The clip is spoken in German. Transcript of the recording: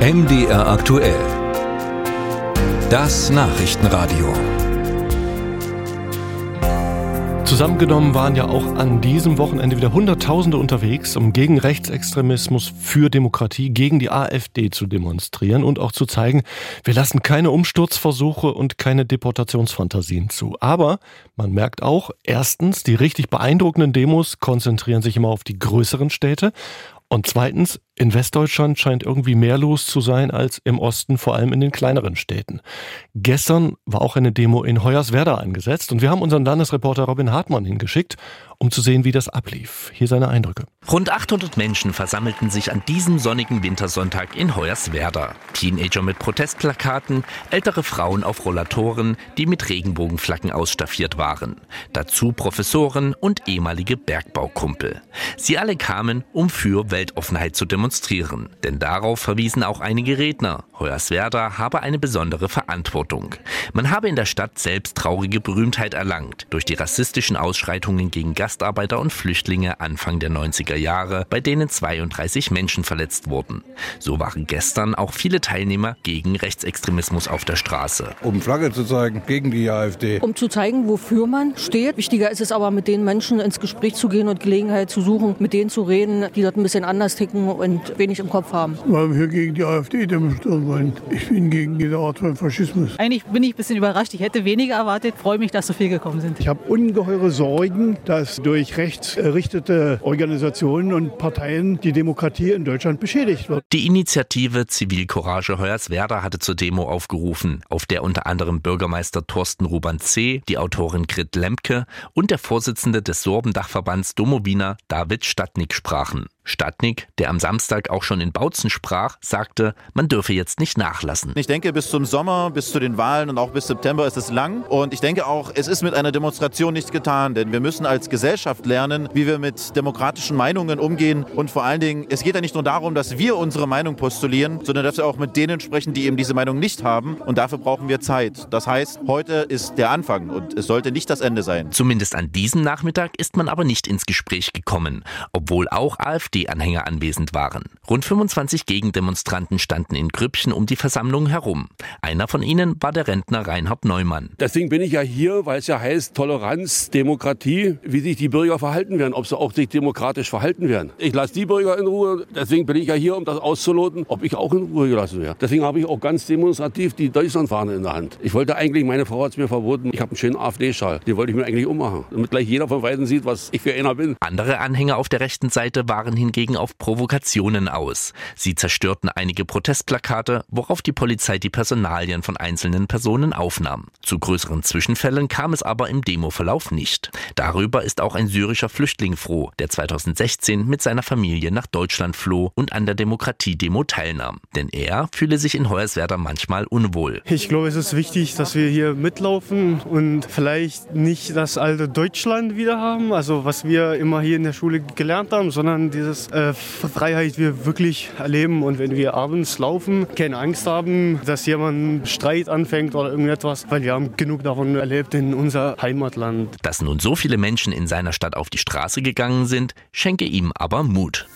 MDR aktuell. Das Nachrichtenradio. Zusammengenommen waren ja auch an diesem Wochenende wieder Hunderttausende unterwegs, um gegen Rechtsextremismus, für Demokratie, gegen die AfD zu demonstrieren und auch zu zeigen, wir lassen keine Umsturzversuche und keine Deportationsfantasien zu. Aber man merkt auch, erstens, die richtig beeindruckenden Demos konzentrieren sich immer auf die größeren Städte und zweitens, in Westdeutschland scheint irgendwie mehr los zu sein als im Osten, vor allem in den kleineren Städten. Gestern war auch eine Demo in Hoyerswerda angesetzt und wir haben unseren Landesreporter Robin Hartmann hingeschickt, um zu sehen, wie das ablief. Hier seine Eindrücke. Rund 800 Menschen versammelten sich an diesem sonnigen Wintersonntag in Hoyerswerda. Teenager mit Protestplakaten, ältere Frauen auf Rollatoren, die mit Regenbogenflaggen ausstaffiert waren. Dazu Professoren und ehemalige Bergbaukumpel. Sie alle kamen, um für Weltoffenheit zu demonstrieren demonstrieren. Denn darauf verwiesen auch einige Redner. Hoyerswerda habe eine besondere Verantwortung. Man habe in der Stadt selbst traurige Berühmtheit erlangt durch die rassistischen Ausschreitungen gegen Gastarbeiter und Flüchtlinge Anfang der 90er Jahre, bei denen 32 Menschen verletzt wurden. So waren gestern auch viele Teilnehmer gegen Rechtsextremismus auf der Straße. Um Flagge zu zeigen gegen die AfD. Um zu zeigen, wofür man steht. Wichtiger ist es aber, mit den Menschen ins Gespräch zu gehen und Gelegenheit zu suchen, mit denen zu reden, die dort ein bisschen anders ticken und und wenig im Kopf haben. Weil wir gegen die AfD demonstrieren wollen. Ich bin gegen jede Art von Faschismus. Eigentlich bin ich ein bisschen überrascht. Ich hätte weniger erwartet. Freue mich, dass so viel gekommen sind. Ich habe ungeheure Sorgen, dass durch rechtsgerichtete Organisationen und Parteien die Demokratie in Deutschland beschädigt wird. Die Initiative Zivilcourage Hoyerswerda hatte zur Demo aufgerufen, auf der unter anderem Bürgermeister Thorsten Ruban C., die Autorin Grit Lemke und der Vorsitzende des Sorbendachverbands Domowina David Stadnik sprachen. Stadnik, der am Samstag auch schon in Bautzen sprach, sagte, man dürfe jetzt nicht nachlassen. Ich denke, bis zum Sommer, bis zu den Wahlen und auch bis September ist es lang. Und ich denke auch, es ist mit einer Demonstration nicht getan, denn wir müssen als Gesellschaft lernen, wie wir mit demokratischen Meinungen umgehen. Und vor allen Dingen, es geht ja nicht nur darum, dass wir unsere Meinung postulieren, sondern dass wir auch mit denen sprechen, die eben diese Meinung nicht haben. Und dafür brauchen wir Zeit. Das heißt, heute ist der Anfang und es sollte nicht das Ende sein. Zumindest an diesem Nachmittag ist man aber nicht ins Gespräch gekommen, obwohl auch AfD AfD-Anhänger anwesend waren. Rund 25 Gegendemonstranten standen in Grüppchen um die Versammlung herum. Einer von ihnen war der Rentner Reinhard Neumann. Deswegen bin ich ja hier, weil es ja heißt Toleranz, Demokratie, wie sich die Bürger verhalten werden, ob sie auch sich demokratisch verhalten werden. Ich lasse die Bürger in Ruhe, deswegen bin ich ja hier, um das auszuloten, ob ich auch in Ruhe gelassen werde. Deswegen habe ich auch ganz demonstrativ die Deutschlandfahne in der Hand. Ich wollte eigentlich, meine Frau hat es mir verboten, ich habe einen schönen AfD-Schal, den wollte ich mir eigentlich ummachen, damit gleich jeder von Weitem sieht, was ich für einer bin. Andere Anhänger auf der rechten Seite waren hingegen auf Provokationen aus. Sie zerstörten einige Protestplakate, worauf die Polizei die Personalien von einzelnen Personen aufnahm. Zu größeren Zwischenfällen kam es aber im Demoverlauf nicht. Darüber ist auch ein syrischer Flüchtling froh, der 2016 mit seiner Familie nach Deutschland floh und an der Demokratiedemo teilnahm. Denn er fühle sich in Hoyerswerda manchmal unwohl. Ich glaube, es ist wichtig, dass wir hier mitlaufen und vielleicht nicht das alte Deutschland wieder haben, also was wir immer hier in der Schule gelernt haben, sondern dieses äh, Freiheit wir wirklich erleben. Und wenn wir abends laufen, keine Angst haben, dass jemand Streit anfängt oder irgendetwas, weil wir haben genug davon erlebt in unser Heimatland. Dass nun so viele Menschen in seiner Stadt auf die Straße gegangen sind, schenke ihm aber Mut.